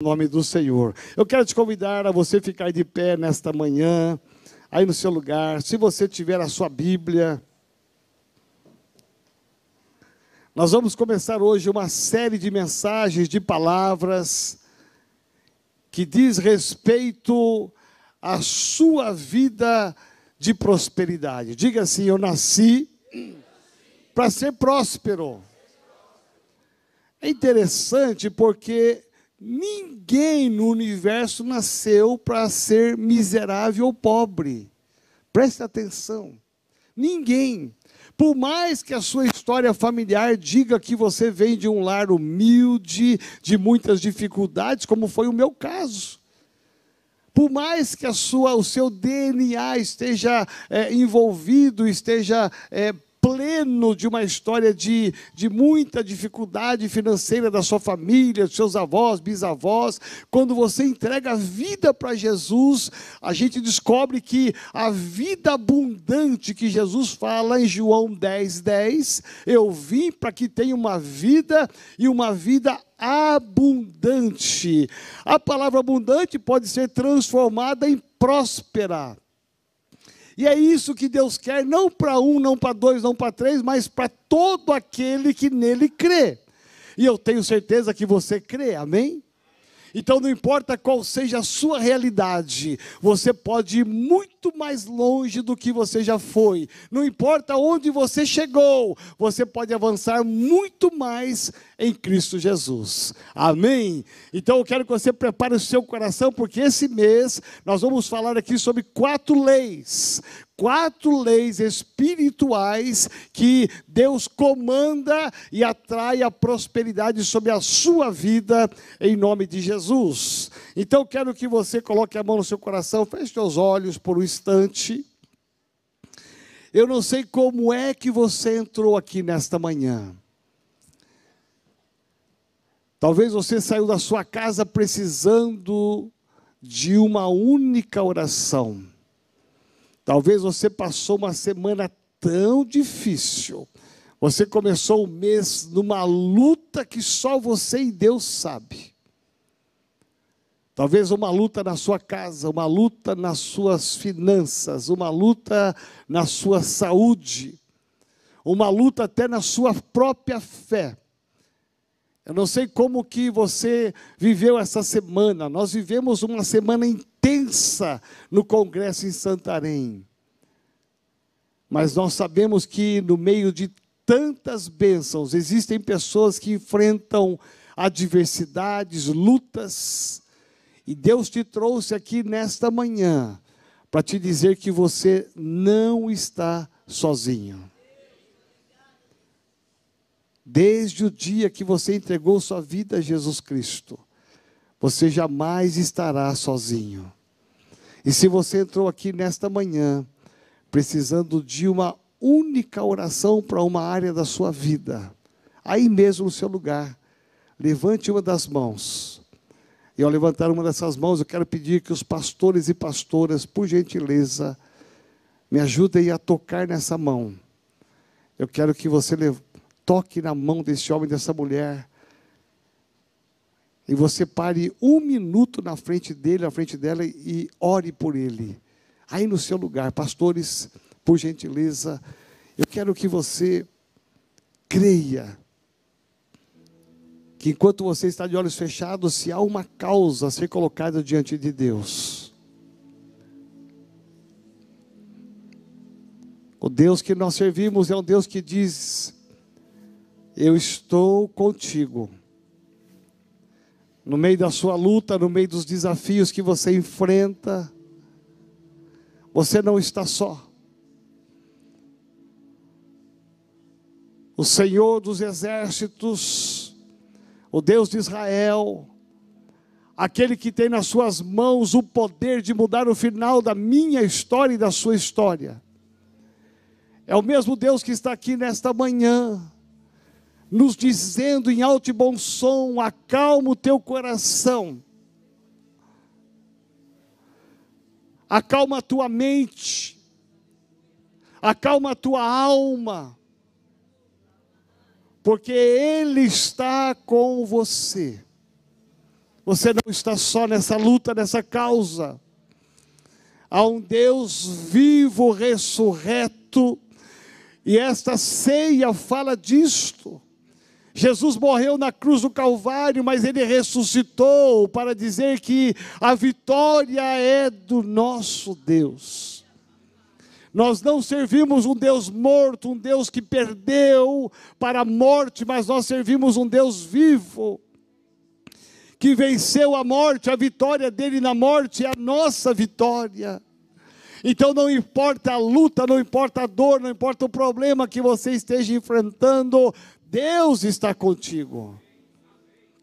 nome do Senhor. Eu quero te convidar a você ficar de pé nesta manhã, aí no seu lugar. Se você tiver a sua Bíblia, nós vamos começar hoje uma série de mensagens, de palavras que diz respeito à sua vida de prosperidade. Diga assim: eu nasci para ser próspero. É interessante porque Ninguém no universo nasceu para ser miserável ou pobre. Preste atenção. Ninguém. Por mais que a sua história familiar diga que você vem de um lar humilde, de muitas dificuldades, como foi o meu caso. Por mais que a sua, o seu DNA esteja é, envolvido, esteja é, pleno de uma história de, de muita dificuldade financeira da sua família, dos seus avós, bisavós. Quando você entrega a vida para Jesus, a gente descobre que a vida abundante que Jesus fala em João 10, 10, eu vim para que tenha uma vida e uma vida abundante. A palavra abundante pode ser transformada em próspera. E é isso que Deus quer, não para um, não para dois, não para três, mas para todo aquele que nele crê. E eu tenho certeza que você crê, amém? Então não importa qual seja a sua realidade, você pode ir muito mais longe do que você já foi. Não importa onde você chegou, você pode avançar muito mais em Cristo Jesus. Amém? Então eu quero que você prepare o seu coração, porque esse mês nós vamos falar aqui sobre quatro leis quatro leis espirituais que Deus comanda e atrai a prosperidade sobre a sua vida, em nome de Jesus. Então, quero que você coloque a mão no seu coração, feche seus olhos por um instante. Eu não sei como é que você entrou aqui nesta manhã. Talvez você saiu da sua casa precisando de uma única oração Talvez você passou uma semana tão difícil. Você começou o mês numa luta que só você e Deus sabe. Talvez uma luta na sua casa, uma luta nas suas finanças, uma luta na sua saúde, uma luta até na sua própria fé. Eu não sei como que você viveu essa semana. Nós vivemos uma semana intensa no congresso em Santarém. Mas nós sabemos que no meio de tantas bênçãos existem pessoas que enfrentam adversidades, lutas, e Deus te trouxe aqui nesta manhã para te dizer que você não está sozinho. Desde o dia que você entregou sua vida a Jesus Cristo, você jamais estará sozinho. E se você entrou aqui nesta manhã, precisando de uma única oração para uma área da sua vida, aí mesmo no seu lugar, levante uma das mãos. E ao levantar uma dessas mãos, eu quero pedir que os pastores e pastoras, por gentileza, me ajudem a tocar nessa mão. Eu quero que você toque na mão desse homem, dessa mulher. E você pare um minuto na frente dele, na frente dela, e ore por ele. Aí no seu lugar, pastores, por gentileza, eu quero que você creia que enquanto você está de olhos fechados, se há uma causa a ser colocada diante de Deus, o Deus que nós servimos é um Deus que diz: eu estou contigo. No meio da sua luta, no meio dos desafios que você enfrenta, você não está só. O Senhor dos exércitos, o Deus de Israel, aquele que tem nas suas mãos o poder de mudar o final da minha história e da sua história, é o mesmo Deus que está aqui nesta manhã nos dizendo em alto e bom som: acalma o teu coração, acalma a tua mente, acalma a tua alma, porque Ele está com você. Você não está só nessa luta, nessa causa. Há um Deus vivo, ressurreto, e esta ceia fala disto. Jesus morreu na cruz do Calvário, mas ele ressuscitou para dizer que a vitória é do nosso Deus. Nós não servimos um Deus morto, um Deus que perdeu para a morte, mas nós servimos um Deus vivo que venceu a morte, a vitória dele na morte é a nossa vitória. Então não importa a luta, não importa a dor, não importa o problema que você esteja enfrentando, Deus está contigo.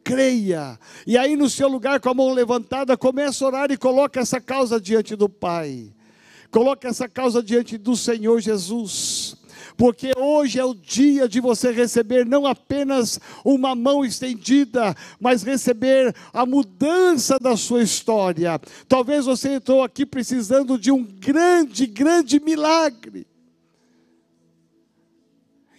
Creia. E aí no seu lugar com a mão levantada, comece a orar e coloque essa causa diante do Pai. Coloque essa causa diante do Senhor Jesus porque hoje é o dia de você receber não apenas uma mão estendida, mas receber a mudança da sua história. Talvez você entrou aqui precisando de um grande, grande milagre.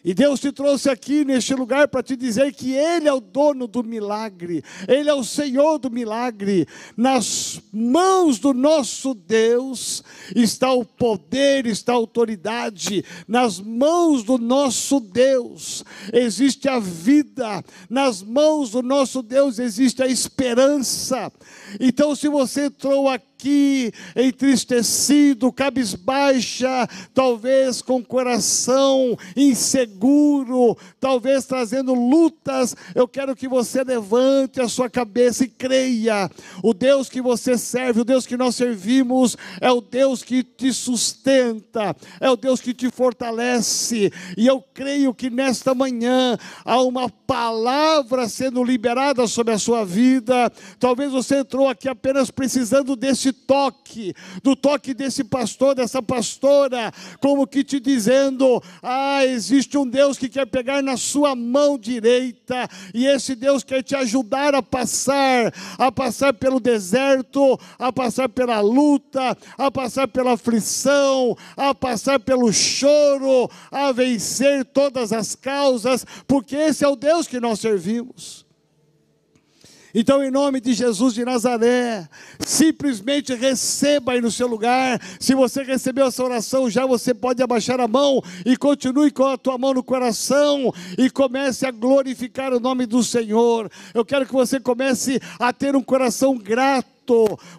E Deus te trouxe aqui neste lugar para te dizer que Ele é o dono do milagre, Ele é o Senhor do milagre. Nas mãos do nosso Deus está o poder, está a autoridade. Nas mãos do nosso Deus existe a vida, nas mãos do nosso Deus existe a esperança. Então, se você entrou aqui, aqui entristecido, cabisbaixa, talvez com coração inseguro, talvez trazendo lutas, eu quero que você levante a sua cabeça e creia. O Deus que você serve, o Deus que nós servimos, é o Deus que te sustenta, é o Deus que te fortalece. E eu creio que nesta manhã há uma palavra sendo liberada sobre a sua vida. Talvez você entrou aqui apenas precisando desse desse toque, do toque desse pastor, dessa pastora, como que te dizendo: ah, existe um Deus que quer pegar na sua mão direita, e esse Deus quer te ajudar a passar, a passar pelo deserto, a passar pela luta, a passar pela aflição, a passar pelo choro, a vencer todas as causas, porque esse é o Deus que nós servimos. Então, em nome de Jesus de Nazaré, simplesmente receba aí no seu lugar. Se você recebeu essa oração, já você pode abaixar a mão e continue com a tua mão no coração e comece a glorificar o nome do Senhor. Eu quero que você comece a ter um coração grato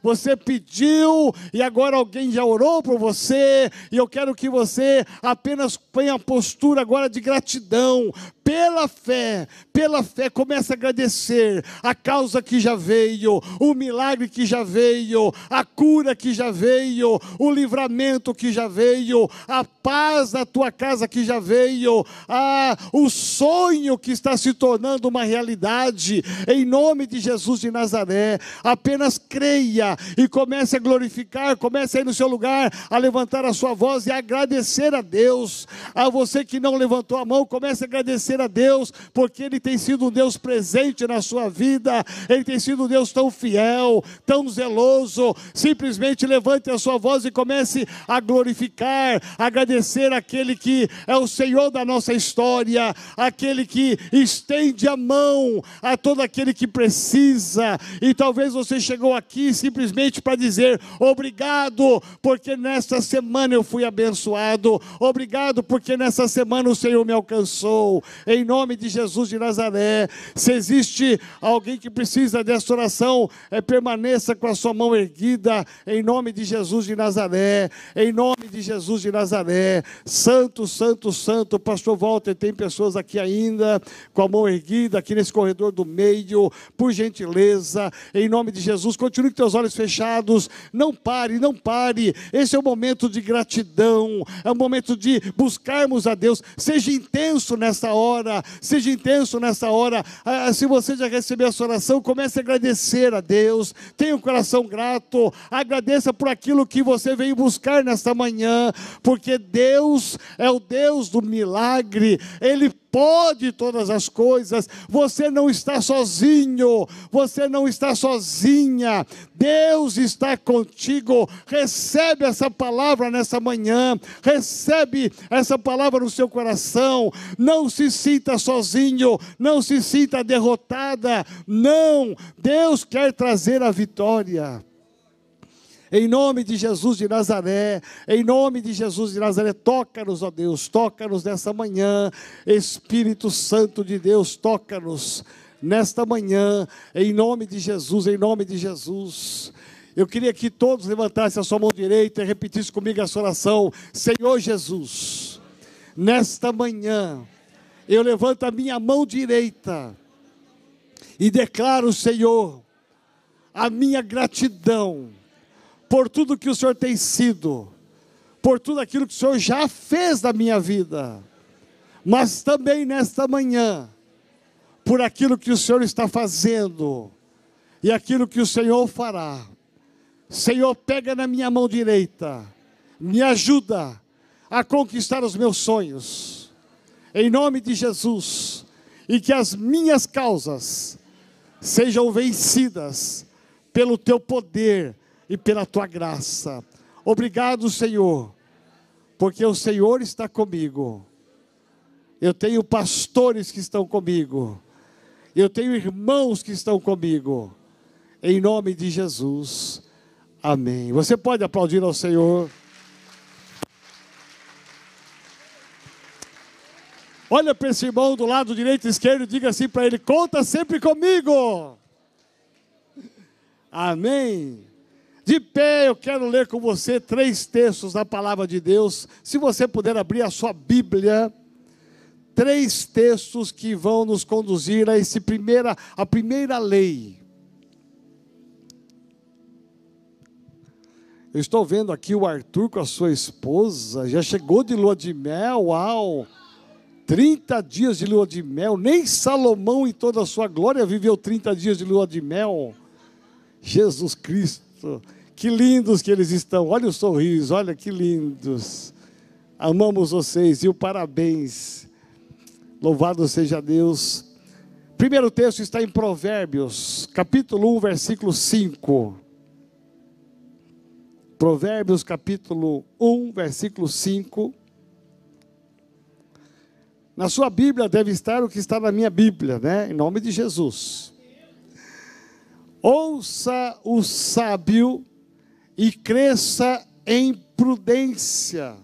você pediu e agora alguém já orou por você, e eu quero que você apenas tenha a postura agora de gratidão, pela fé, pela fé, comece a agradecer a causa que já veio, o milagre que já veio, a cura que já veio, o livramento que já veio, a paz na tua casa que já veio, a, o sonho que está se tornando uma realidade, em nome de Jesus de Nazaré. Apenas creia e comece a glorificar, comece aí no seu lugar a levantar a sua voz e agradecer a Deus. A você que não levantou a mão, comece a agradecer agradecer a Deus, porque Ele tem sido um Deus presente na sua vida, Ele tem sido um Deus tão fiel, tão zeloso. Simplesmente levante a sua voz e comece a glorificar, agradecer aquele que é o Senhor da nossa história, aquele que estende a mão a todo aquele que precisa. E talvez você chegou aqui simplesmente para dizer: obrigado, porque nesta semana eu fui abençoado, obrigado, porque nessa semana o Senhor me alcançou em nome de Jesus de Nazaré. Se existe alguém que precisa dessa oração, é, permaneça com a sua mão erguida, em nome de Jesus de Nazaré, em nome de Jesus de Nazaré. Santo, santo, santo, pastor Walter, tem pessoas aqui ainda com a mão erguida, aqui nesse corredor do meio, por gentileza, em nome de Jesus, continue com teus olhos fechados, não pare, não pare. Esse é o momento de gratidão, é o momento de buscarmos a Deus. Seja intenso nessa hora hora, seja intenso nessa hora. Ah, se você já recebeu essa oração, comece a agradecer a Deus, tenha um coração grato, agradeça por aquilo que você veio buscar nesta manhã, porque Deus é o Deus do milagre, Ele pode todas as coisas. Você não está sozinho, você não está sozinha. Deus está contigo. Recebe essa palavra nessa manhã, recebe essa palavra no seu coração. Não se sinta sozinho, não se sinta derrotada. Não, Deus quer trazer a vitória. Em nome de Jesus de Nazaré, em nome de Jesus de Nazaré, toca-nos, ó Deus, toca-nos nessa manhã, Espírito Santo de Deus, toca-nos nesta manhã, em nome de Jesus, em nome de Jesus. Eu queria que todos levantassem a sua mão direita e repetissem comigo essa oração: Senhor Jesus, nesta manhã, eu levanto a minha mão direita e declaro, Senhor, a minha gratidão por tudo que o Senhor tem sido, por tudo aquilo que o Senhor já fez na minha vida, mas também nesta manhã, por aquilo que o Senhor está fazendo e aquilo que o Senhor fará. Senhor, pega na minha mão direita, me ajuda a conquistar os meus sonhos, em nome de Jesus, e que as minhas causas sejam vencidas pelo teu poder e pela tua graça. Obrigado, Senhor, porque o Senhor está comigo. Eu tenho pastores que estão comigo. Eu tenho irmãos que estão comigo. Em nome de Jesus. Amém. Você pode aplaudir ao Senhor. Olha para esse irmão do lado direito e esquerdo e diga assim para ele: conta sempre comigo. Amém. De pé, eu quero ler com você três textos da palavra de Deus. Se você puder abrir a sua Bíblia, três textos que vão nos conduzir a esse primeira, a primeira lei. Eu estou vendo aqui o Arthur com a sua esposa, já chegou de lua de mel, uau! 30 dias de lua de mel, nem Salomão em toda a sua glória viveu 30 dias de lua de mel. Jesus Cristo. Que lindos que eles estão. Olha o sorriso, olha que lindos. Amamos vocês e o parabéns. Louvado seja Deus. Primeiro texto está em Provérbios, capítulo 1, versículo 5. Provérbios, capítulo 1, versículo 5. Na sua Bíblia deve estar o que está na minha Bíblia, né? Em nome de Jesus. Ouça o sábio e cresça em prudência,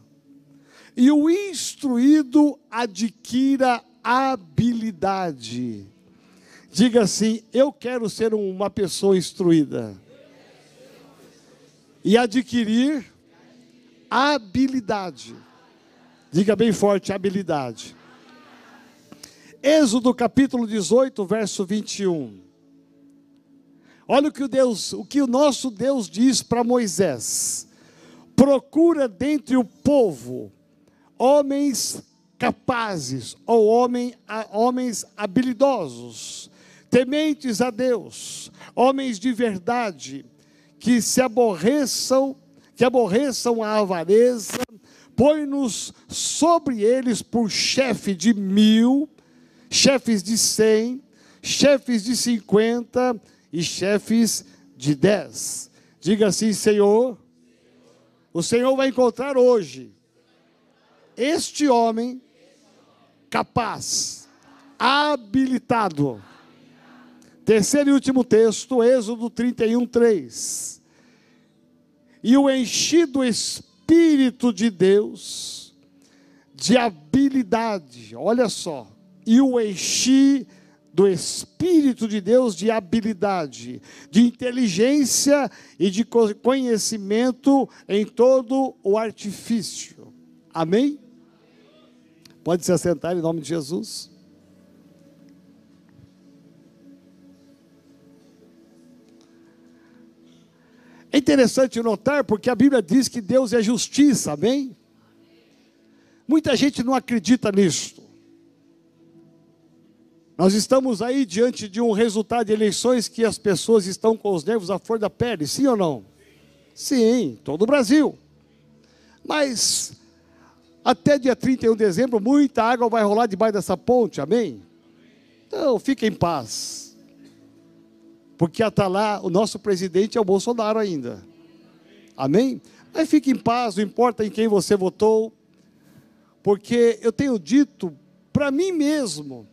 e o instruído adquira habilidade. Diga assim: Eu quero ser uma pessoa instruída e adquirir habilidade. Diga bem forte: habilidade. Êxodo capítulo 18, verso 21. Olha o que o Deus, o que o nosso Deus diz para Moisés: procura dentre o povo homens capazes ou homem, homens habilidosos, tementes a Deus, homens de verdade, que se aborreçam, que aborreçam a avareza, põe-nos sobre eles por chefe de mil, chefes de cem, chefes de cinquenta e chefes de dez. Diga assim, Senhor, o Senhor vai encontrar hoje este homem capaz, habilitado. Terceiro e último texto, Êxodo 31, 3. E o enchi do Espírito de Deus, de habilidade, olha só, e o enchi do Espírito de Deus de habilidade, de inteligência e de conhecimento em todo o artifício. Amém? Pode se assentar em nome de Jesus. É interessante notar porque a Bíblia diz que Deus é justiça, amém? Muita gente não acredita nisto. Nós estamos aí diante de um resultado de eleições que as pessoas estão com os nervos à flor da pele, sim ou não? Sim, todo o Brasil. Mas até dia 31 de dezembro, muita água vai rolar debaixo dessa ponte, amém? Então, fique em paz. Porque até lá, o nosso presidente é o Bolsonaro ainda. Amém? Mas fique em paz, não importa em quem você votou, porque eu tenho dito para mim mesmo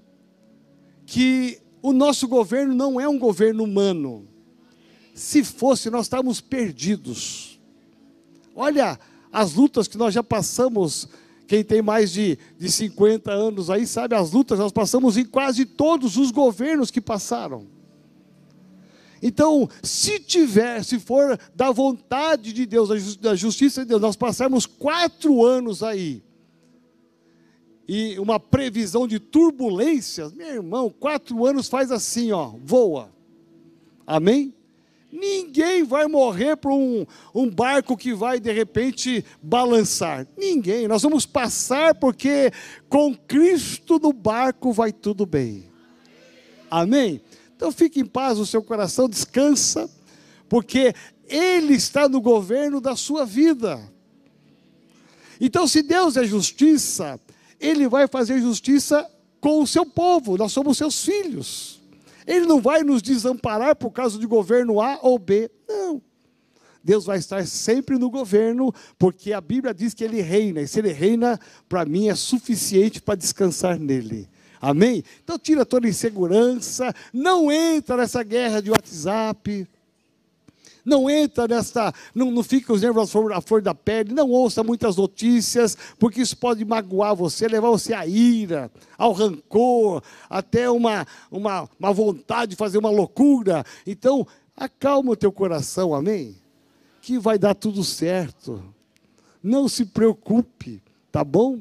que o nosso governo não é um governo humano. Se fosse, nós estávamos perdidos. Olha as lutas que nós já passamos. Quem tem mais de, de 50 anos aí sabe as lutas, nós passamos em quase todos os governos que passaram. Então, se tiver, se for da vontade de Deus, da justiça de Deus, nós passarmos quatro anos aí, e uma previsão de turbulências, meu irmão, quatro anos faz assim, ó, voa. Amém? Ninguém vai morrer por um, um barco que vai de repente balançar. Ninguém. Nós vamos passar porque com Cristo no barco vai tudo bem. Amém? Então fique em paz, o seu coração descansa, porque Ele está no governo da sua vida. Então, se Deus é justiça, Ele vai fazer justiça com o seu povo, nós somos seus filhos. Ele não vai nos desamparar por causa de governo A ou B. Não. Deus vai estar sempre no governo, porque a Bíblia diz que ele reina, e se ele reina, para mim é suficiente para descansar nele. Amém? Então tira toda insegurança, não entra nessa guerra de WhatsApp. Não entra nessa, não, não fica os nervos à flor da pele, não ouça muitas notícias, porque isso pode magoar você, levar você à ira, ao rancor, até uma, uma, uma vontade de fazer uma loucura. Então, acalma o teu coração, amém? Que vai dar tudo certo. Não se preocupe, tá bom?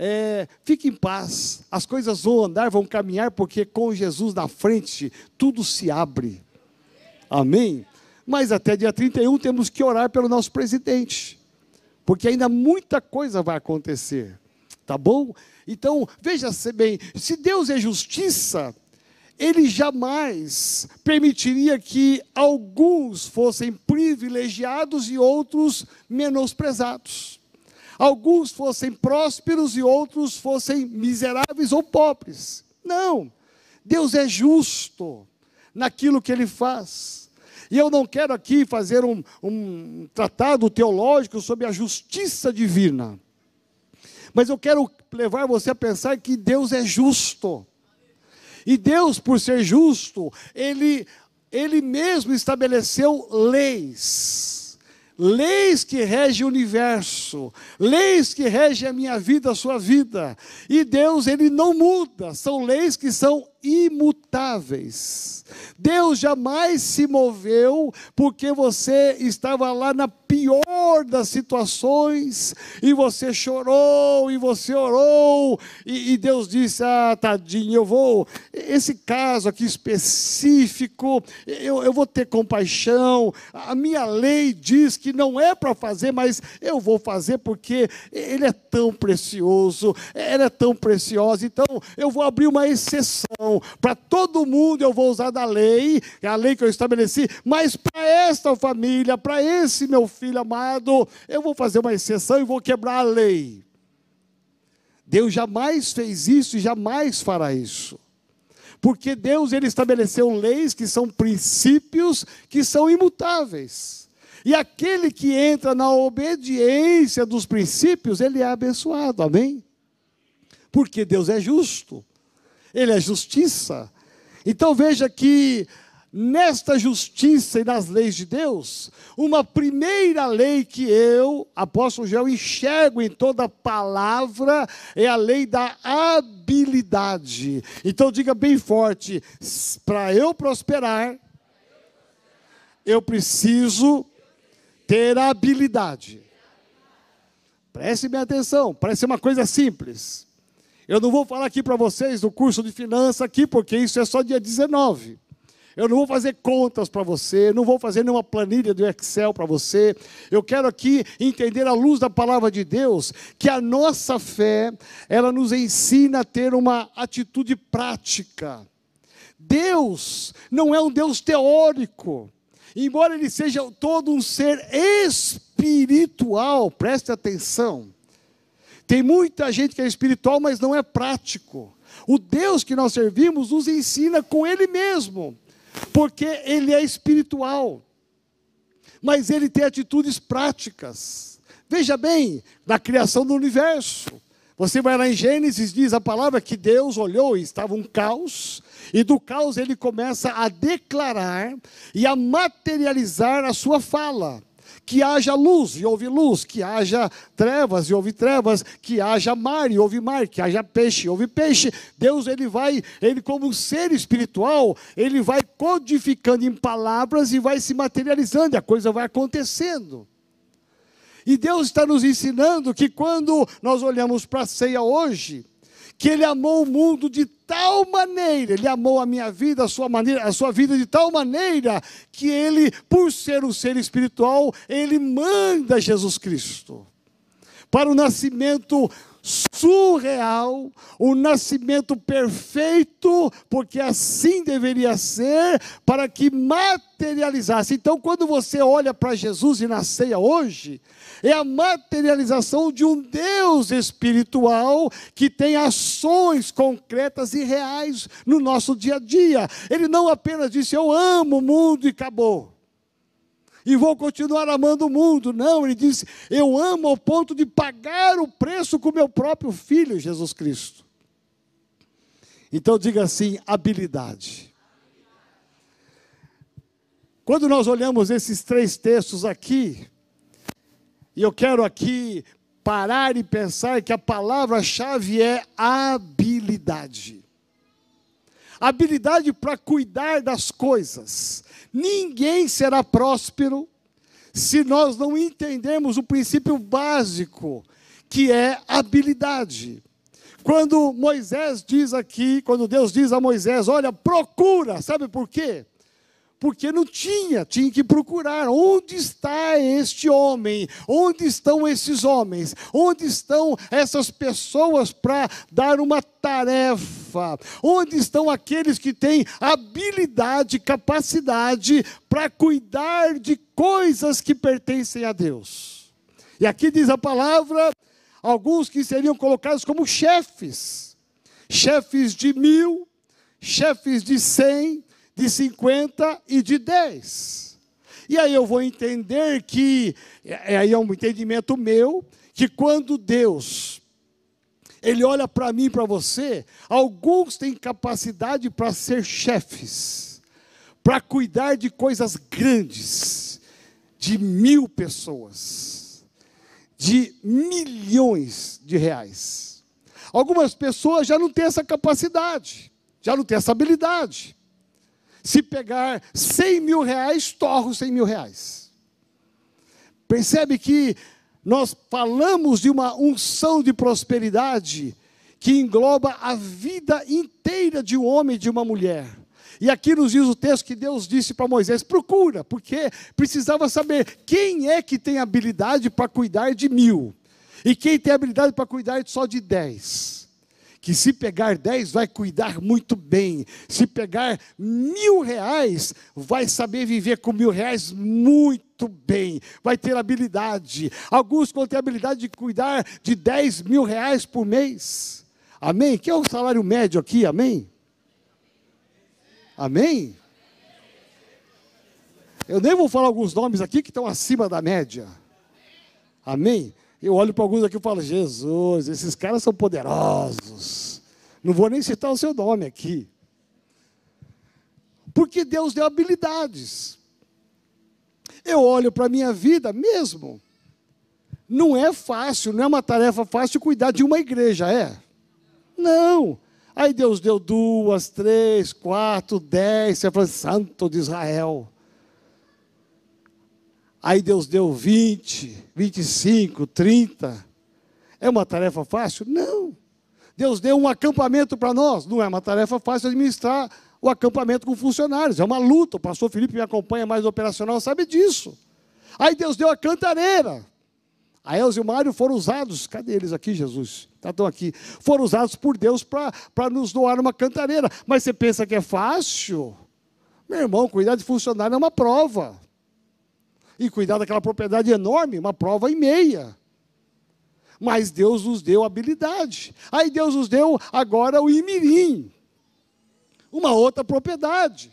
É, fique em paz, as coisas vão andar, vão caminhar, porque com Jesus na frente, tudo se abre. Amém? Mas até dia 31 temos que orar pelo nosso presidente, porque ainda muita coisa vai acontecer, tá bom? Então, veja-se bem: se Deus é justiça, ele jamais permitiria que alguns fossem privilegiados e outros menosprezados. Alguns fossem prósperos e outros fossem miseráveis ou pobres. Não. Deus é justo naquilo que ele faz. E eu não quero aqui fazer um, um tratado teológico sobre a justiça divina. Mas eu quero levar você a pensar que Deus é justo. E Deus, por ser justo, Ele, ele mesmo estabeleceu leis leis que regem o universo, leis que regem a minha vida, a sua vida. E Deus, ele não muda, são leis que são imutáveis. Deus jamais se moveu porque você estava lá na pior das situações e você chorou e você orou e, e Deus disse: Ah, tadinho, eu vou. Esse caso aqui específico, eu, eu vou ter compaixão. A minha lei diz que não é para fazer, mas eu vou fazer porque ele é tão precioso, ela é tão preciosa. Então eu vou abrir uma exceção para todo mundo eu vou usar da lei, é a lei que eu estabeleci, mas para esta família, para esse meu filho amado, eu vou fazer uma exceção e vou quebrar a lei. Deus jamais fez isso e jamais fará isso. Porque Deus ele estabeleceu leis que são princípios que são imutáveis. E aquele que entra na obediência dos princípios, ele é abençoado. Amém? Porque Deus é justo. Ele é justiça. Então veja que nesta justiça e nas leis de Deus, uma primeira lei que eu, apóstolo João, enxergo em toda palavra é a lei da habilidade. Então diga bem forte: para eu prosperar, eu preciso ter habilidade. Preste minha atenção, parece uma coisa simples. Eu não vou falar aqui para vocês do curso de finanças aqui, porque isso é só dia 19. Eu não vou fazer contas para você, não vou fazer nenhuma planilha do Excel para você. Eu quero aqui entender à luz da palavra de Deus que a nossa fé, ela nos ensina a ter uma atitude prática. Deus não é um Deus teórico. Embora ele seja todo um ser espiritual, preste atenção. Tem muita gente que é espiritual, mas não é prático. O Deus que nós servimos nos ensina com Ele mesmo, porque Ele é espiritual, mas Ele tem atitudes práticas. Veja bem, na criação do universo, você vai lá em Gênesis, diz a palavra que Deus olhou e estava um caos, e do caos ele começa a declarar e a materializar a sua fala. Que haja luz e houve luz, que haja trevas e houve trevas, que haja mar e houve mar, que haja peixe e houve peixe. Deus ele vai, ele como ser espiritual, ele vai codificando em palavras e vai se materializando, e a coisa vai acontecendo. E Deus está nos ensinando que quando nós olhamos para a ceia hoje, que Ele amou o mundo de tal maneira, Ele amou a minha vida, a sua, maneira, a sua vida de tal maneira, que Ele, por ser um ser espiritual, Ele manda Jesus Cristo para o nascimento surreal, o nascimento perfeito, porque assim deveria ser, para que materializasse. Então, quando você olha para Jesus e na ceia hoje, é a materialização de um Deus espiritual que tem ações concretas e reais no nosso dia a dia. Ele não apenas disse, Eu amo o mundo e acabou e vou continuar amando o mundo. Não, ele disse: Eu amo ao ponto de pagar o preço com meu próprio filho, Jesus Cristo. Então diga assim: habilidade. Quando nós olhamos esses três textos aqui, e eu quero aqui parar e pensar que a palavra-chave é habilidade. Habilidade para cuidar das coisas, Ninguém será próspero se nós não entendermos o princípio básico, que é habilidade. Quando Moisés diz aqui, quando Deus diz a Moisés: Olha, procura, sabe por quê? Porque não tinha, tinha que procurar. Onde está este homem? Onde estão esses homens? Onde estão essas pessoas para dar uma tarefa? Onde estão aqueles que têm habilidade, capacidade para cuidar de coisas que pertencem a Deus? E aqui diz a palavra, alguns que seriam colocados como chefes, chefes de mil, chefes de cem, de 50 e de 10. E aí eu vou entender que, é, aí é um entendimento meu, que quando Deus, Ele olha para mim e para você, alguns têm capacidade para ser chefes, para cuidar de coisas grandes, de mil pessoas, de milhões de reais. Algumas pessoas já não têm essa capacidade, já não têm essa habilidade. Se pegar 100 mil reais, torro 100 mil reais. Percebe que nós falamos de uma unção de prosperidade que engloba a vida inteira de um homem e de uma mulher. E aqui nos diz o texto que Deus disse para Moisés: procura, porque precisava saber quem é que tem habilidade para cuidar de mil, e quem tem habilidade para cuidar só de dez que se pegar dez vai cuidar muito bem, se pegar mil reais vai saber viver com mil reais muito bem, vai ter habilidade. Alguns vão ter habilidade de cuidar de dez mil reais por mês. Amém? Que é o salário médio aqui, amém? Amém? Eu nem vou falar alguns nomes aqui que estão acima da média. Amém? Eu olho para alguns aqui e falo, Jesus, esses caras são poderosos. Não vou nem citar o seu nome aqui. Porque Deus deu habilidades. Eu olho para a minha vida mesmo. Não é fácil, não é uma tarefa fácil cuidar de uma igreja, é? Não. Aí Deus deu duas, três, quatro, dez. Você fala, Santo de Israel. Aí Deus deu 20, 25, 30. É uma tarefa fácil? Não. Deus deu um acampamento para nós. Não é uma tarefa fácil administrar o acampamento com funcionários. É uma luta. O pastor Felipe me acompanha mais operacional, sabe disso. Aí Deus deu a cantareira. A Elza e o Mário foram usados, cadê eles aqui, Jesus? Estão aqui. Foram usados por Deus para nos doar uma cantareira. Mas você pensa que é fácil? Meu irmão, cuidar de funcionário é uma prova e cuidar daquela propriedade enorme, uma prova e meia. mas Deus nos deu habilidade. Aí Deus nos deu agora o Imirim, uma outra propriedade,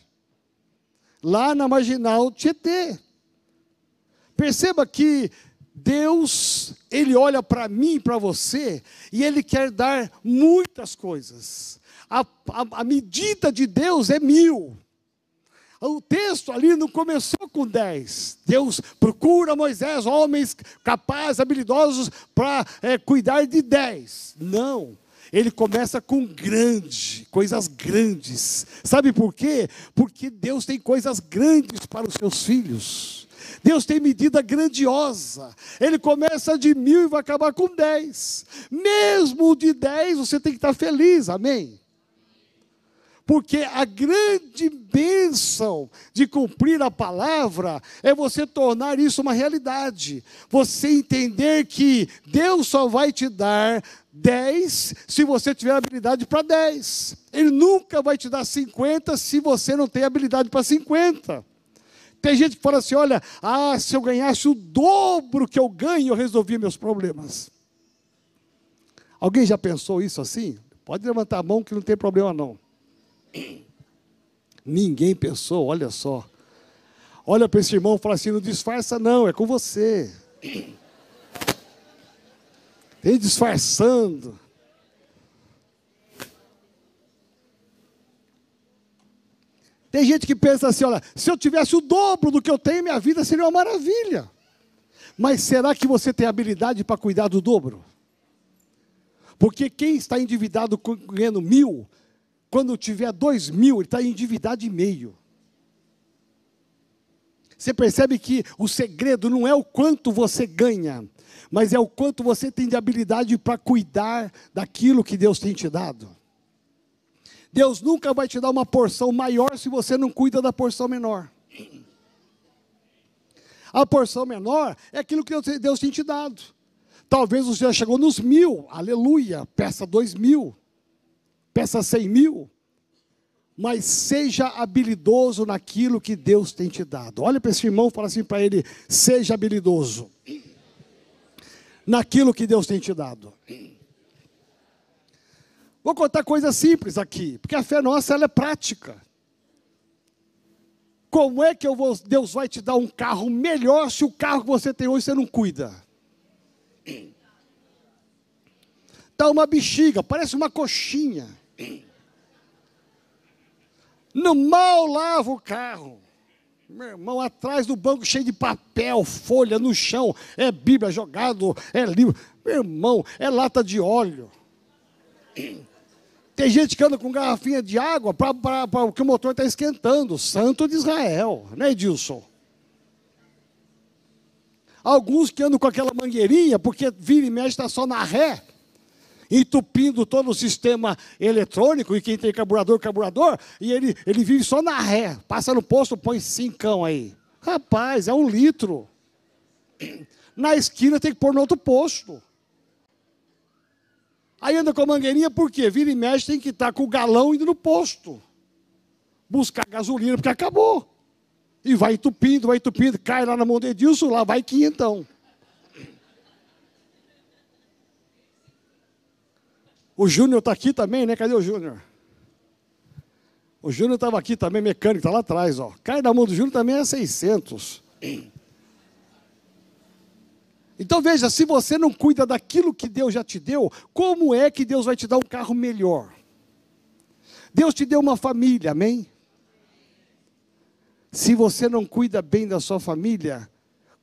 lá na marginal Tietê. Perceba que Deus, Ele olha para mim e para você, e Ele quer dar muitas coisas. A, a, a, medida de Deus é mil. O texto ali não começou com dez. Deus procura Moisés, homens capazes, habilidosos, para é, cuidar de dez. Não. Ele começa com grande, coisas grandes. Sabe por quê? Porque Deus tem coisas grandes para os seus filhos. Deus tem medida grandiosa. Ele começa de mil e vai acabar com dez. Mesmo de dez, você tem que estar feliz, amém? Porque a grande bênção de cumprir a palavra é você tornar isso uma realidade. Você entender que Deus só vai te dar 10 se você tiver habilidade para 10. Ele nunca vai te dar 50 se você não tem habilidade para 50. Tem gente que fala assim: olha, ah, se eu ganhasse o dobro que eu ganho, eu resolvia meus problemas. Alguém já pensou isso assim? Pode levantar a mão que não tem problema não. Ninguém pensou, olha só. Olha para esse irmão e fala assim: não disfarça, não, é com você. Tem disfarçando. Tem gente que pensa assim: olha, se eu tivesse o dobro do que eu tenho, minha vida seria uma maravilha. Mas será que você tem habilidade para cuidar do dobro? Porque quem está endividado ganhando mil, quando tiver dois mil, ele está endividado e meio. Você percebe que o segredo não é o quanto você ganha, mas é o quanto você tem de habilidade para cuidar daquilo que Deus tem te dado. Deus nunca vai te dar uma porção maior se você não cuida da porção menor. A porção menor é aquilo que Deus tem te dado. Talvez você já chegou nos mil, aleluia, peça dois mil peça 100 mil, mas seja habilidoso naquilo que Deus tem te dado. Olha para esse irmão e fala assim para ele: seja habilidoso naquilo que Deus tem te dado. Vou contar coisa simples aqui, porque a fé nossa ela é prática. Como é que vou, Deus vai te dar um carro melhor se o carro que você tem hoje você não cuida? Está uma bexiga, parece uma coxinha. No mal lava o carro. Meu irmão, atrás do banco cheio de papel, folha no chão, é Bíblia jogado, é livro. Meu irmão, é lata de óleo. Tem gente que anda com garrafinha de água para que o motor está esquentando. Santo de Israel, né, Edilson? Alguns que andam com aquela mangueirinha, porque vira e mexe está só na ré entupindo todo o sistema eletrônico, e quem tem carburador, carburador, e ele, ele vive só na ré. Passa no posto, põe cincão aí. Rapaz, é um litro. Na esquina tem que pôr no outro posto. Aí anda com a mangueirinha, por quê? Vira e mexe, tem que estar com o galão indo no posto. Buscar gasolina, porque acabou. E vai entupindo, vai entupindo, cai lá na mão de Edilson, lá vai quinhentão. O Júnior está aqui também, né? Cadê o Júnior? O Júnior estava aqui também, mecânico, está lá atrás, ó. Cai na mão do Júnior também é 600. Então veja, se você não cuida daquilo que Deus já te deu, como é que Deus vai te dar um carro melhor? Deus te deu uma família, amém? Se você não cuida bem da sua família,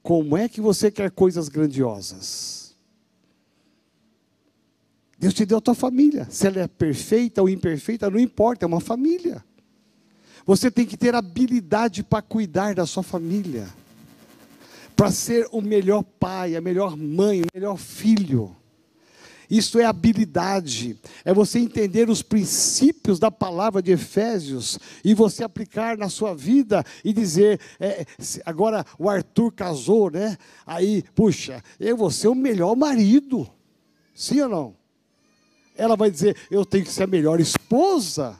como é que você quer coisas grandiosas? Deus te deu a tua família. Se ela é perfeita ou imperfeita, não importa, é uma família. Você tem que ter habilidade para cuidar da sua família, para ser o melhor pai, a melhor mãe, o melhor filho. Isso é habilidade, é você entender os princípios da palavra de Efésios e você aplicar na sua vida e dizer: é, agora o Arthur casou, né? Aí, puxa, eu vou ser o melhor marido, sim ou não? Ela vai dizer: Eu tenho que ser a melhor esposa.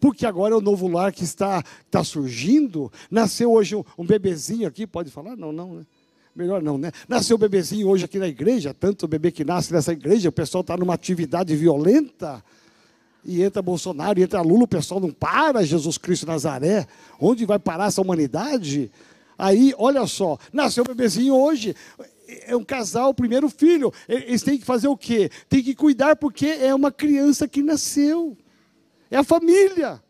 Porque agora é o novo lar que está, está surgindo. Nasceu hoje um, um bebezinho aqui, pode falar? Não, não, né? Melhor não, né? Nasceu o bebezinho hoje aqui na igreja, tanto bebê que nasce nessa igreja, o pessoal está numa atividade violenta. E entra Bolsonaro, e entra Lula, o pessoal não para, Jesus Cristo Nazaré. Onde vai parar essa humanidade? Aí, olha só, nasceu o bebezinho hoje, é um casal, primeiro filho. Eles têm que fazer o quê? Tem que cuidar porque é uma criança que nasceu. É a família.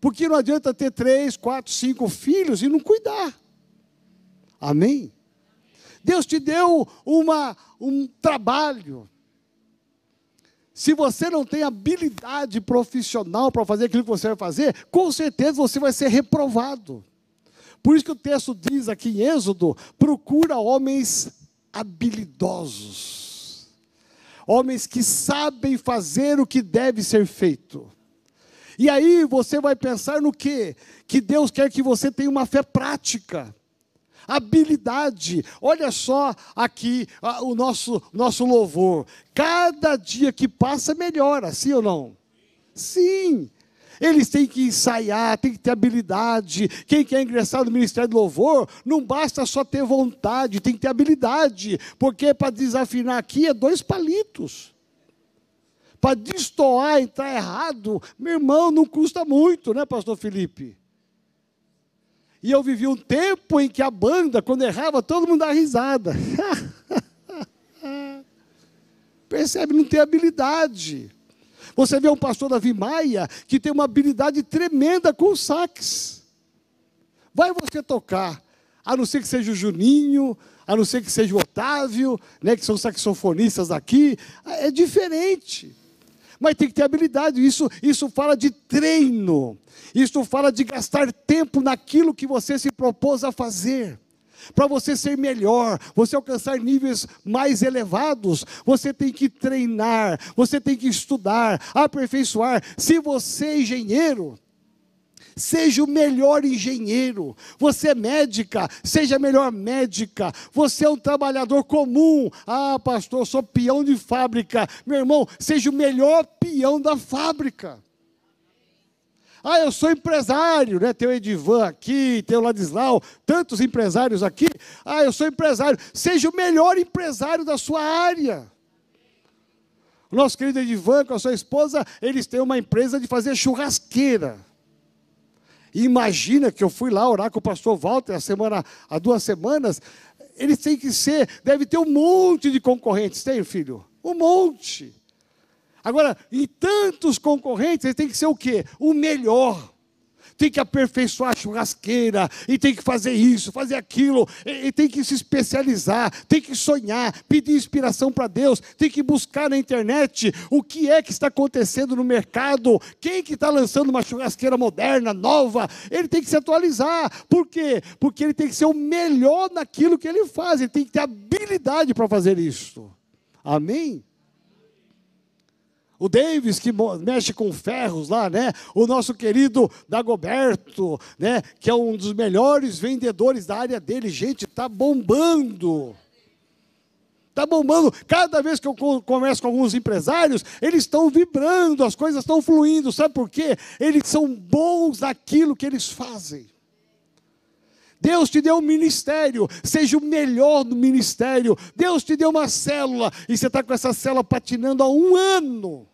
Porque não adianta ter três, quatro, cinco filhos e não cuidar. Amém? Deus te deu uma, um trabalho. Se você não tem habilidade profissional para fazer aquilo que você vai fazer, com certeza você vai ser reprovado. Por isso que o texto diz aqui em Êxodo: procura homens habilidosos, homens que sabem fazer o que deve ser feito. E aí você vai pensar no que? Que Deus quer que você tenha uma fé prática habilidade. Olha só aqui o nosso, nosso louvor. Cada dia que passa melhora, sim ou não? Sim. Eles têm que ensaiar, têm que ter habilidade. Quem quer ingressar no Ministério do Louvor, não basta só ter vontade, tem que ter habilidade. Porque para desafinar aqui é dois palitos. Para destoar, entrar errado, meu irmão, não custa muito, né, Pastor Felipe? E eu vivi um tempo em que a banda, quando errava, todo mundo dava risada. Percebe? Não tem habilidade. Você vê um pastor Davi Maia que tem uma habilidade tremenda com o sax. Vai você tocar, a não ser que seja o Juninho, a não ser que seja o Otávio, né, que são saxofonistas aqui, é diferente. Mas tem que ter habilidade, isso, isso fala de treino. Isto fala de gastar tempo naquilo que você se propôs a fazer. Para você ser melhor, você alcançar níveis mais elevados, você tem que treinar, você tem que estudar, aperfeiçoar. Se você é engenheiro, seja o melhor engenheiro. Você é médica, seja a melhor médica. Você é um trabalhador comum. Ah, pastor, sou peão de fábrica. Meu irmão, seja o melhor peão da fábrica. Ah, eu sou empresário, né? Tem o Edivan aqui, tem o Ladislau, tantos empresários aqui. Ah, eu sou empresário. Seja o melhor empresário da sua área. O nosso querido Edivan, com a sua esposa, eles têm uma empresa de fazer churrasqueira. Imagina que eu fui lá orar com o pastor Walter a semana, há duas semanas. Eles têm que ser, deve ter um monte de concorrentes, tem, filho? Um monte. Agora, em tantos concorrentes, ele tem que ser o quê? O melhor. Tem que aperfeiçoar a churrasqueira, e tem que fazer isso, fazer aquilo, e, e tem que se especializar, tem que sonhar, pedir inspiração para Deus, tem que buscar na internet o que é que está acontecendo no mercado, quem que está lançando uma churrasqueira moderna, nova, ele tem que se atualizar. Por quê? Porque ele tem que ser o melhor naquilo que ele faz, ele tem que ter habilidade para fazer isso. Amém? O Davis, que mexe com ferros lá, né? O nosso querido Dagoberto, né? Que é um dos melhores vendedores da área dele. Gente, está bombando. Está bombando. Cada vez que eu converso com alguns empresários, eles estão vibrando, as coisas estão fluindo. Sabe por quê? Eles são bons naquilo que eles fazem. Deus te deu um ministério, seja o melhor do ministério. Deus te deu uma célula e você está com essa célula patinando há um ano.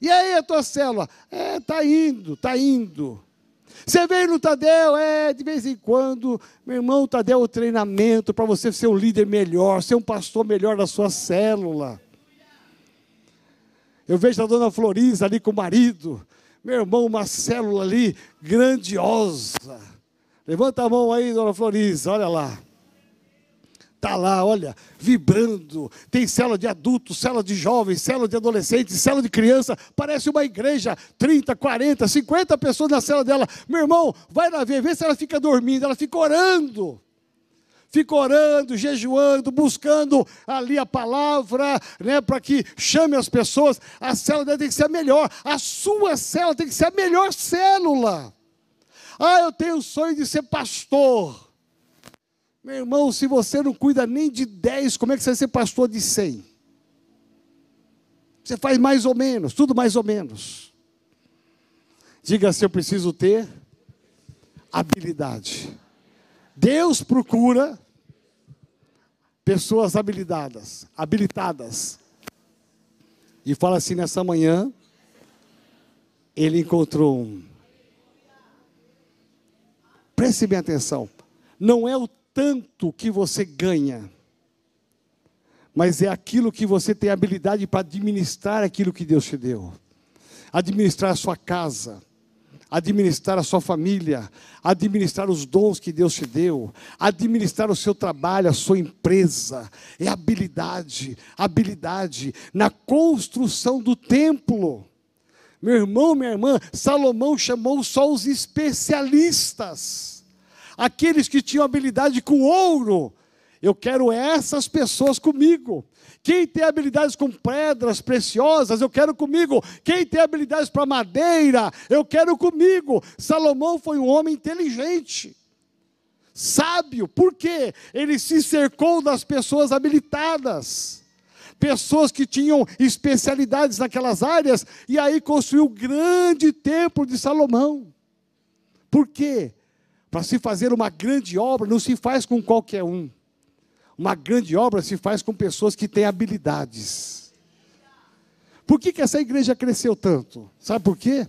E aí a tua célula? É, está indo, está indo. Você veio no Tadel, é, de vez em quando, meu irmão, o Tadel é o treinamento para você ser um líder melhor, ser um pastor melhor da sua célula. Eu vejo a dona Florisa ali com o marido, meu irmão, uma célula ali grandiosa Levanta a mão aí, dona Floriza, olha lá. Está lá, olha, vibrando. Tem cela de adultos, cela de jovens, cela de adolescentes, cela de criança. Parece uma igreja, 30, 40, 50 pessoas na cela dela. Meu irmão, vai lá ver, vê se ela fica dormindo. Ela fica orando fica orando, jejuando, buscando ali a palavra, né, para que chame as pessoas. A célula tem que ser a melhor, a sua célula tem que ser a melhor célula. Ah, eu tenho o sonho de ser pastor. Meu irmão, se você não cuida nem de 10, como é que você vai ser pastor de 100? Você faz mais ou menos, tudo mais ou menos. Diga se eu preciso ter habilidade. Deus procura pessoas habilitadas, habilitadas. E fala assim nessa manhã, ele encontrou um. Preste bem atenção. Não é o tanto que você ganha, mas é aquilo que você tem habilidade para administrar aquilo que Deus te deu. Administrar a sua casa, administrar a sua família, administrar os dons que Deus te deu, administrar o seu trabalho, a sua empresa, é habilidade, habilidade na construção do templo. Meu irmão, minha irmã, Salomão chamou só os especialistas, aqueles que tinham habilidade com ouro. Eu quero essas pessoas comigo. Quem tem habilidades com pedras preciosas, eu quero comigo. Quem tem habilidades para madeira, eu quero comigo. Salomão foi um homem inteligente, sábio, por quê? Ele se cercou das pessoas habilitadas pessoas que tinham especialidades naquelas áreas, e aí construiu o grande templo de Salomão. Por quê? Para se fazer uma grande obra, não se faz com qualquer um. Uma grande obra se faz com pessoas que têm habilidades. Por que, que essa igreja cresceu tanto? Sabe por quê?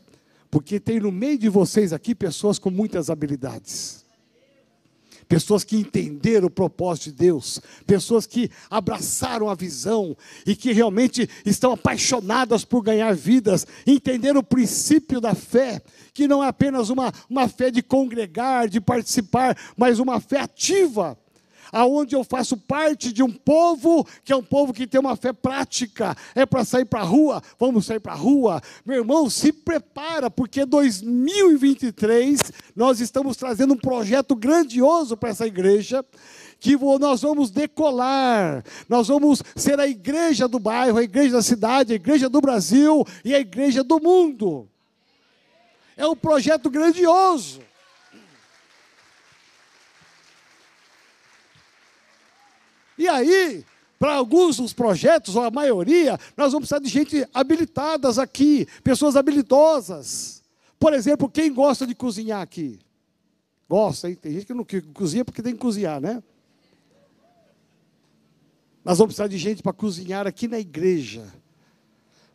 Porque tem no meio de vocês aqui pessoas com muitas habilidades. Pessoas que entenderam o propósito de Deus, pessoas que abraçaram a visão e que realmente estão apaixonadas por ganhar vidas, entenderam o princípio da fé, que não é apenas uma, uma fé de congregar, de participar, mas uma fé ativa aonde eu faço parte de um povo que é um povo que tem uma fé prática. É para sair para a rua? Vamos sair para a rua. Meu irmão, se prepara, porque 2023 nós estamos trazendo um projeto grandioso para essa igreja que nós vamos decolar, nós vamos ser a igreja do bairro, a igreja da cidade, a igreja do Brasil e a igreja do mundo. É um projeto grandioso. E aí, para alguns dos projetos, ou a maioria, nós vamos precisar de gente habilitadas aqui, pessoas habilidosas. Por exemplo, quem gosta de cozinhar aqui? Gosta, hein? Tem gente que não cozinha porque tem que cozinhar, né? Nós vamos precisar de gente para cozinhar aqui na igreja.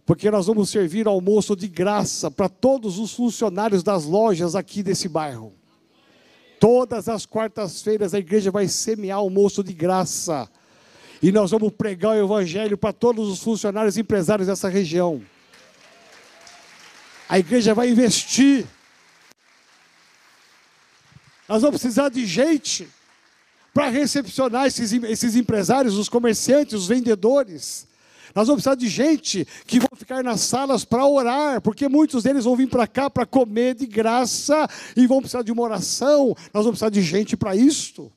Porque nós vamos servir almoço de graça para todos os funcionários das lojas aqui desse bairro. Todas as quartas-feiras a igreja vai semear almoço de graça. E nós vamos pregar o evangelho para todos os funcionários e empresários dessa região. A igreja vai investir. Nós vamos precisar de gente para recepcionar esses, esses empresários, os comerciantes, os vendedores. Nós vamos precisar de gente que vão ficar nas salas para orar, porque muitos deles vão vir para cá para comer de graça e vão precisar de uma oração. Nós vamos precisar de gente para isto.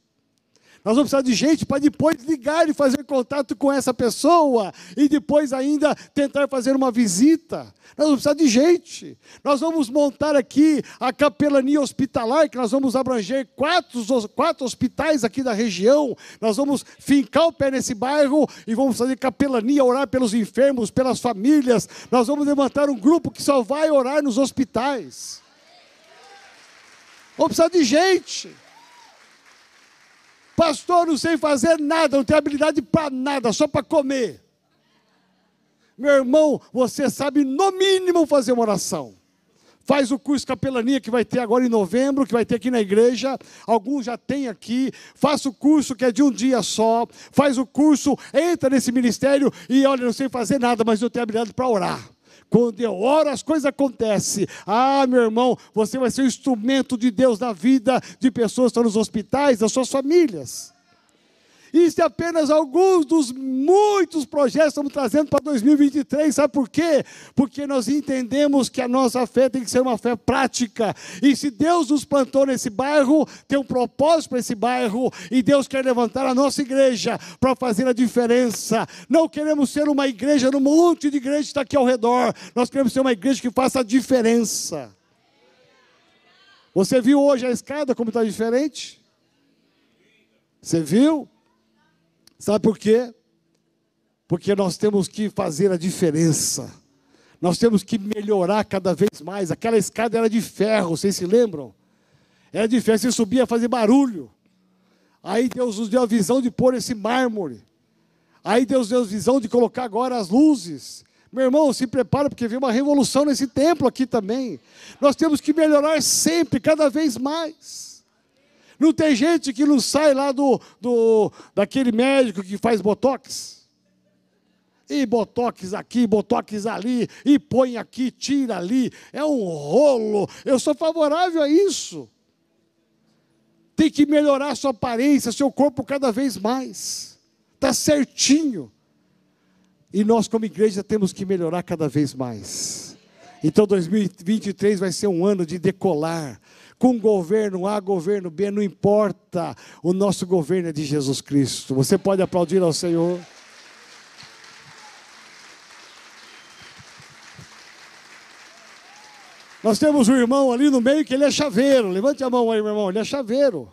Nós vamos precisar de gente para depois ligar e fazer contato com essa pessoa e depois ainda tentar fazer uma visita. Nós vamos precisar de gente. Nós vamos montar aqui a capelania hospitalar, que nós vamos abranger quatro, quatro hospitais aqui da região. Nós vamos fincar o pé nesse bairro e vamos fazer capelania, orar pelos enfermos, pelas famílias. Nós vamos levantar um grupo que só vai orar nos hospitais. Vamos precisar de gente. Pastor, não sei fazer nada, não tenho habilidade para nada, só para comer. Meu irmão, você sabe no mínimo fazer uma oração. Faz o curso capelania que vai ter agora em novembro, que vai ter aqui na igreja. Alguns já tem aqui. Faça o curso que é de um dia só. Faz o curso, entra nesse ministério e olha, não sei fazer nada, mas eu tenho habilidade para orar. Quando eu oro, as coisas acontecem. Ah, meu irmão, você vai ser um instrumento de Deus na vida de pessoas que estão nos hospitais, das suas famílias. Isso é apenas alguns dos muitos projetos que estamos trazendo para 2023. Sabe por quê? Porque nós entendemos que a nossa fé tem que ser uma fé prática. E se Deus nos plantou nesse bairro, tem um propósito para esse bairro. E Deus quer levantar a nossa igreja para fazer a diferença. Não queremos ser uma igreja no monte de igrejas que está aqui ao redor. Nós queremos ser uma igreja que faça a diferença. Você viu hoje a escada como está diferente? Você viu? Sabe por quê? Porque nós temos que fazer a diferença. Nós temos que melhorar cada vez mais. Aquela escada era de ferro, vocês se lembram? Era de ferro, você subia fazer barulho. Aí Deus nos deu a visão de pôr esse mármore. Aí Deus deu a visão de colocar agora as luzes. Meu irmão, se prepara, porque vem uma revolução nesse templo aqui também. Nós temos que melhorar sempre, cada vez mais. Não tem gente que não sai lá do, do daquele médico que faz botox. E botox aqui, botox ali, e põe aqui, tira ali. É um rolo. Eu sou favorável a isso. Tem que melhorar sua aparência, seu corpo cada vez mais. Está certinho. E nós, como igreja, temos que melhorar cada vez mais. Então, 2023 vai ser um ano de decolar. Com governo A, governo B, não importa. O nosso governo é de Jesus Cristo. Você pode aplaudir ao Senhor. Nós temos um irmão ali no meio que ele é chaveiro. Levante a mão aí, meu irmão. Ele é chaveiro.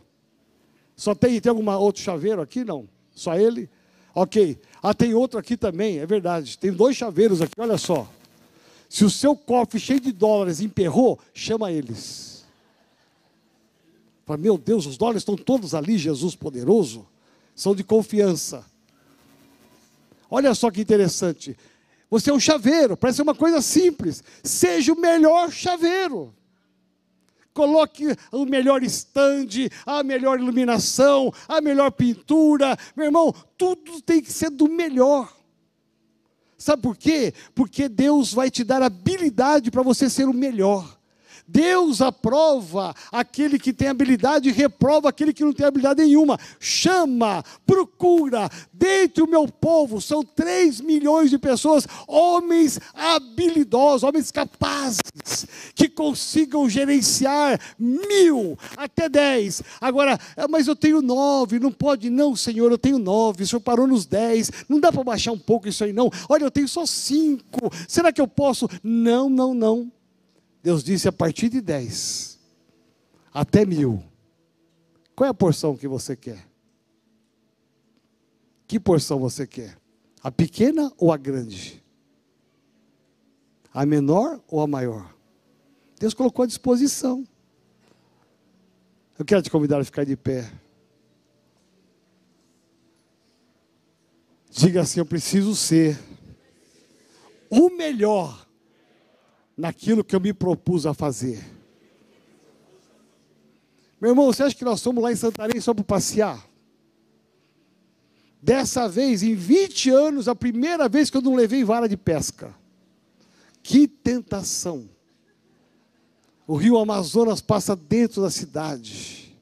Só tem, tem algum outro chaveiro aqui? Não. Só ele? Ok. Ah, tem outro aqui também, é verdade. Tem dois chaveiros aqui, olha só. Se o seu cofre cheio de dólares emperrou, chama eles. Meu Deus, os dólares estão todos ali, Jesus poderoso. São de confiança. Olha só que interessante. Você é um chaveiro, parece uma coisa simples. Seja o melhor chaveiro coloque o melhor estande, a melhor iluminação, a melhor pintura. Meu irmão, tudo tem que ser do melhor. Sabe por quê? Porque Deus vai te dar habilidade para você ser o melhor. Deus aprova aquele que tem habilidade e reprova aquele que não tem habilidade nenhuma. Chama, procura, dentre o meu povo, são 3 milhões de pessoas, homens habilidosos, homens capazes, que consigam gerenciar mil até dez. Agora, ah, mas eu tenho nove, não pode, não, Senhor, eu tenho nove, o Senhor parou nos dez, não dá para baixar um pouco isso aí, não. Olha, eu tenho só cinco, será que eu posso? Não, não, não. Deus disse a partir de 10 até mil. Qual é a porção que você quer? Que porção você quer? A pequena ou a grande? A menor ou a maior? Deus colocou à disposição. Eu quero te convidar a ficar de pé. Diga assim: eu preciso ser o melhor naquilo que eu me propus a fazer. Meu irmão, você acha que nós fomos lá em Santarém só para passear? Dessa vez, em 20 anos, a primeira vez que eu não levei vara de pesca. Que tentação! O rio Amazonas passa dentro da cidade.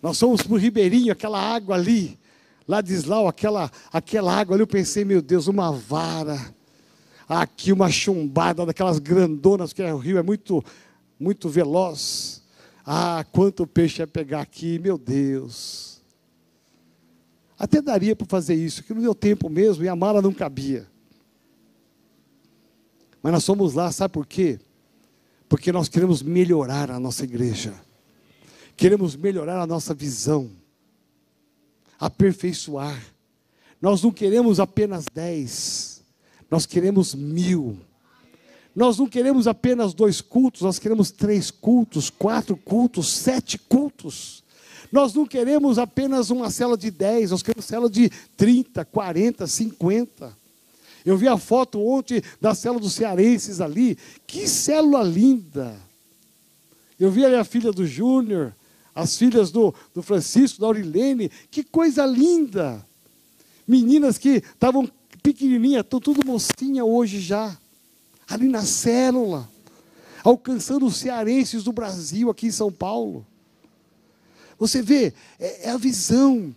Nós fomos para o Ribeirinho, aquela água ali, lá de Islau, aquela, aquela água ali, eu pensei, meu Deus, uma vara aqui uma chumbada daquelas grandonas, que o rio é muito, muito veloz. Ah, quanto peixe ia pegar aqui, meu Deus. Até daria para fazer isso, que não deu tempo mesmo e a mala não cabia. Mas nós fomos lá, sabe por quê? Porque nós queremos melhorar a nossa igreja, queremos melhorar a nossa visão, aperfeiçoar. Nós não queremos apenas dez, nós queremos mil. Nós não queremos apenas dois cultos, nós queremos três cultos, quatro cultos, sete cultos. Nós não queremos apenas uma cela de dez, nós queremos cela de trinta, quarenta, cinquenta. Eu vi a foto ontem da célula dos cearenses ali. Que célula linda! Eu vi ali a filha do Júnior, as filhas do, do Francisco, da Aurilene. Que coisa linda! Meninas que estavam pequenininha, estão tudo mocinha hoje já, ali na célula, alcançando os cearenses do Brasil, aqui em São Paulo. Você vê, é, é a visão,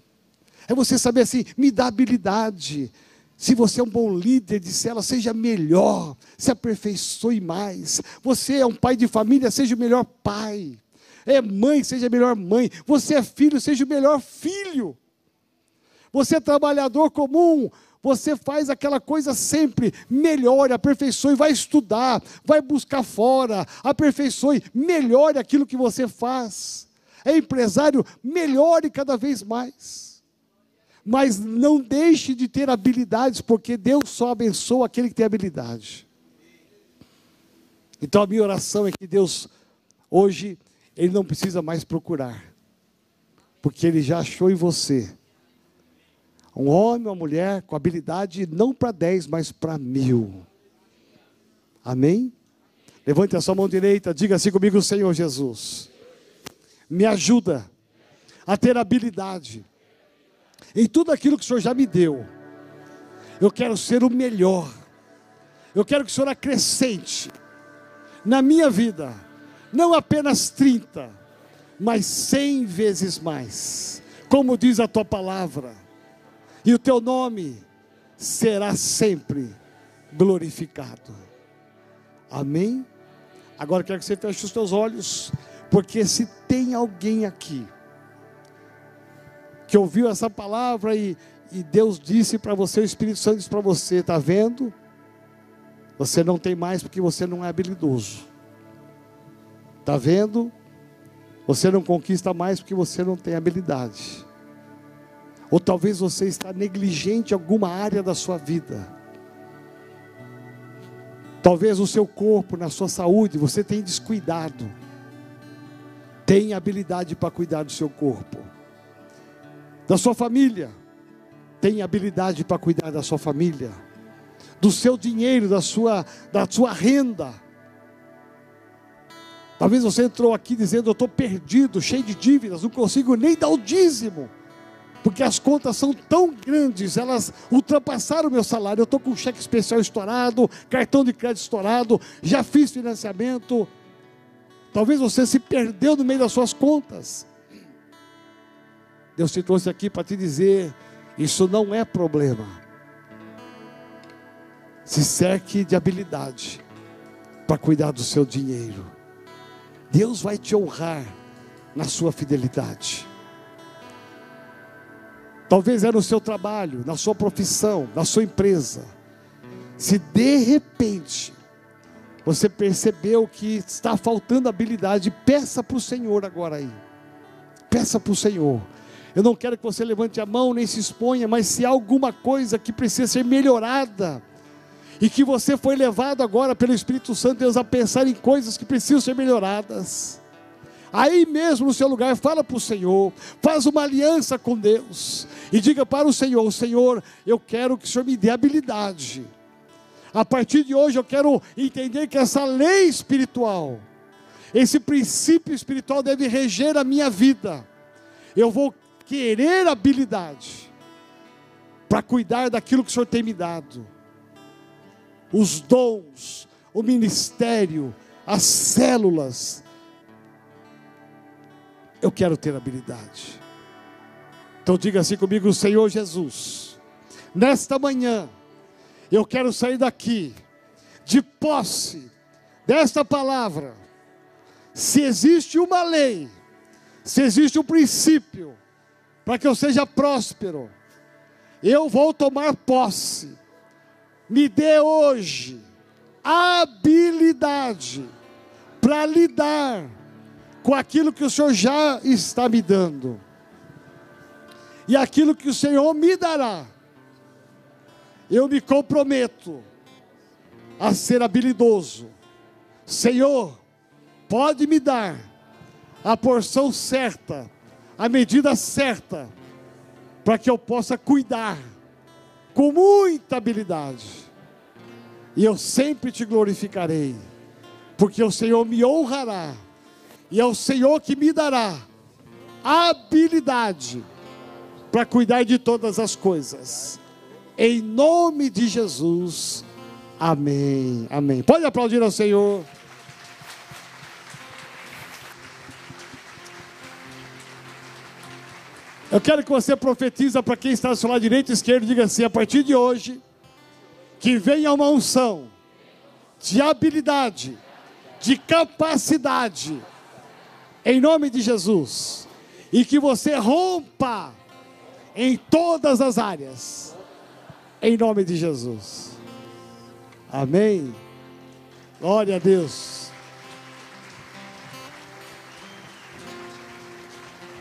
é você saber assim, me dá habilidade. Se você é um bom líder de célula, seja melhor, se aperfeiçoe mais. Você é um pai de família, seja o melhor pai. É mãe, seja a melhor mãe. Você é filho, seja o melhor filho. Você é trabalhador comum, você faz aquela coisa sempre, melhore, aperfeiçoe, vai estudar, vai buscar fora, aperfeiçoe, melhore aquilo que você faz. É empresário, melhore cada vez mais. Mas não deixe de ter habilidades, porque Deus só abençoa aquele que tem habilidade. Então a minha oração é que Deus, hoje, Ele não precisa mais procurar. porque Ele já achou em você um homem, uma mulher com habilidade não para dez, mas para mil. Amém? Levante a sua mão direita, diga assim comigo, Senhor Jesus, me ajuda a ter habilidade em tudo aquilo que o Senhor já me deu. Eu quero ser o melhor. Eu quero que o Senhor acrescente na minha vida, não apenas 30, mas 100 vezes mais. Como diz a tua palavra, e o teu nome será sempre glorificado. Amém? Agora quero que você feche os teus olhos, porque se tem alguém aqui que ouviu essa palavra e, e Deus disse para você, o Espírito Santo disse para você, está vendo? Você não tem mais porque você não é habilidoso. Está vendo? Você não conquista mais porque você não tem habilidade. Ou talvez você está negligente em alguma área da sua vida. Talvez o seu corpo, na sua saúde, você tenha descuidado. Tem habilidade para cuidar do seu corpo da sua família, tem habilidade para cuidar da sua família, do seu dinheiro, da sua, da sua renda. Talvez você entrou aqui dizendo: Eu estou perdido, cheio de dívidas, não consigo nem dar o dízimo, porque as contas são tão grandes, elas ultrapassaram o meu salário. Eu estou com cheque especial estourado, cartão de crédito estourado, já fiz financiamento. Talvez você se perdeu no meio das suas contas. Deus te trouxe aqui para te dizer: isso não é problema. Se cerque de habilidade para cuidar do seu dinheiro. Deus vai te honrar na sua fidelidade. Talvez é no seu trabalho, na sua profissão, na sua empresa. Se de repente você percebeu que está faltando habilidade, peça para o Senhor agora aí. Peça para o Senhor. Eu não quero que você levante a mão nem se exponha, mas se há alguma coisa que precisa ser melhorada, e que você foi levado agora pelo Espírito Santo Deus a pensar em coisas que precisam ser melhoradas. Aí mesmo no seu lugar, fala para o Senhor, faz uma aliança com Deus e diga para o Senhor: Senhor, eu quero que o Senhor me dê habilidade. A partir de hoje eu quero entender que essa lei espiritual, esse princípio espiritual deve reger a minha vida. Eu vou querer habilidade para cuidar daquilo que o Senhor tem me dado. Os dons, o ministério, as células. Eu quero ter habilidade. Então diga assim comigo, Senhor Jesus, nesta manhã, eu quero sair daqui, de posse desta palavra. Se existe uma lei, se existe um princípio, para que eu seja próspero. Eu vou tomar posse. Me dê hoje habilidade para lidar com aquilo que o Senhor já está me dando. E aquilo que o Senhor me dará. Eu me comprometo a ser habilidoso. Senhor, pode me dar a porção certa a medida certa, para que eu possa cuidar com muita habilidade. E eu sempre te glorificarei, porque o Senhor me honrará, e é o Senhor que me dará habilidade para cuidar de todas as coisas. Em nome de Jesus. Amém. Amém. Pode aplaudir ao Senhor. Eu quero que você profetiza para quem está do seu lado direito e esquerdo, diga assim: a partir de hoje, que venha uma unção de habilidade, de capacidade, em nome de Jesus, e que você rompa em todas as áreas, em nome de Jesus. Amém. Glória a Deus.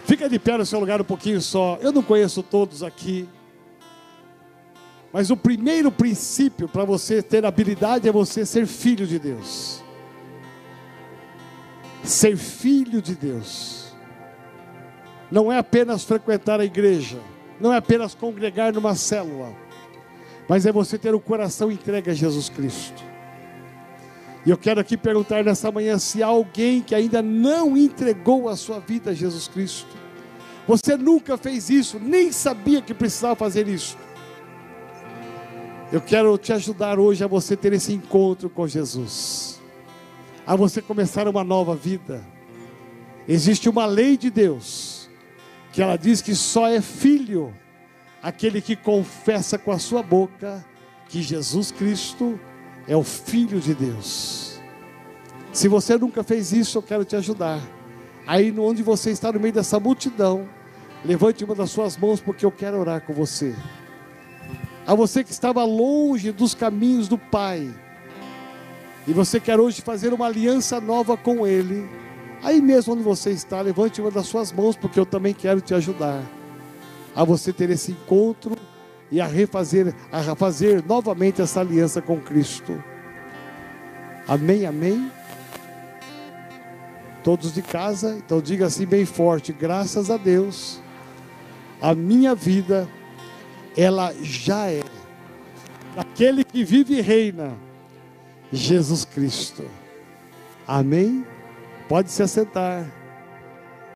Fica de pé no seu lugar um pouquinho só. Eu não conheço todos aqui. Mas o primeiro princípio para você ter habilidade é você ser filho de Deus. Ser filho de Deus. não é apenas frequentar a igreja, não é apenas congregar numa célula, mas é você ter o coração entregue a Jesus Cristo. E eu quero aqui perguntar nessa manhã se há alguém que ainda não entregou a sua vida a Jesus Cristo. Você nunca fez isso, nem sabia que precisava fazer isso. Eu quero te ajudar hoje a você ter esse encontro com Jesus, a você começar uma nova vida. Existe uma lei de Deus, que ela diz que só é filho aquele que confessa com a sua boca que Jesus Cristo é o Filho de Deus. Se você nunca fez isso, eu quero te ajudar. Aí onde você está no meio dessa multidão, levante uma das suas mãos, porque eu quero orar com você a você que estava longe dos caminhos do Pai, e você quer hoje fazer uma aliança nova com Ele, aí mesmo onde você está, levante uma das suas mãos, porque eu também quero te ajudar a você ter esse encontro e a refazer, a fazer novamente essa aliança com Cristo. Amém, amém. Todos de casa, então diga assim bem forte: graças a Deus, a minha vida ela já é daquele que vive e reina, Jesus Cristo. Amém? Pode se assentar.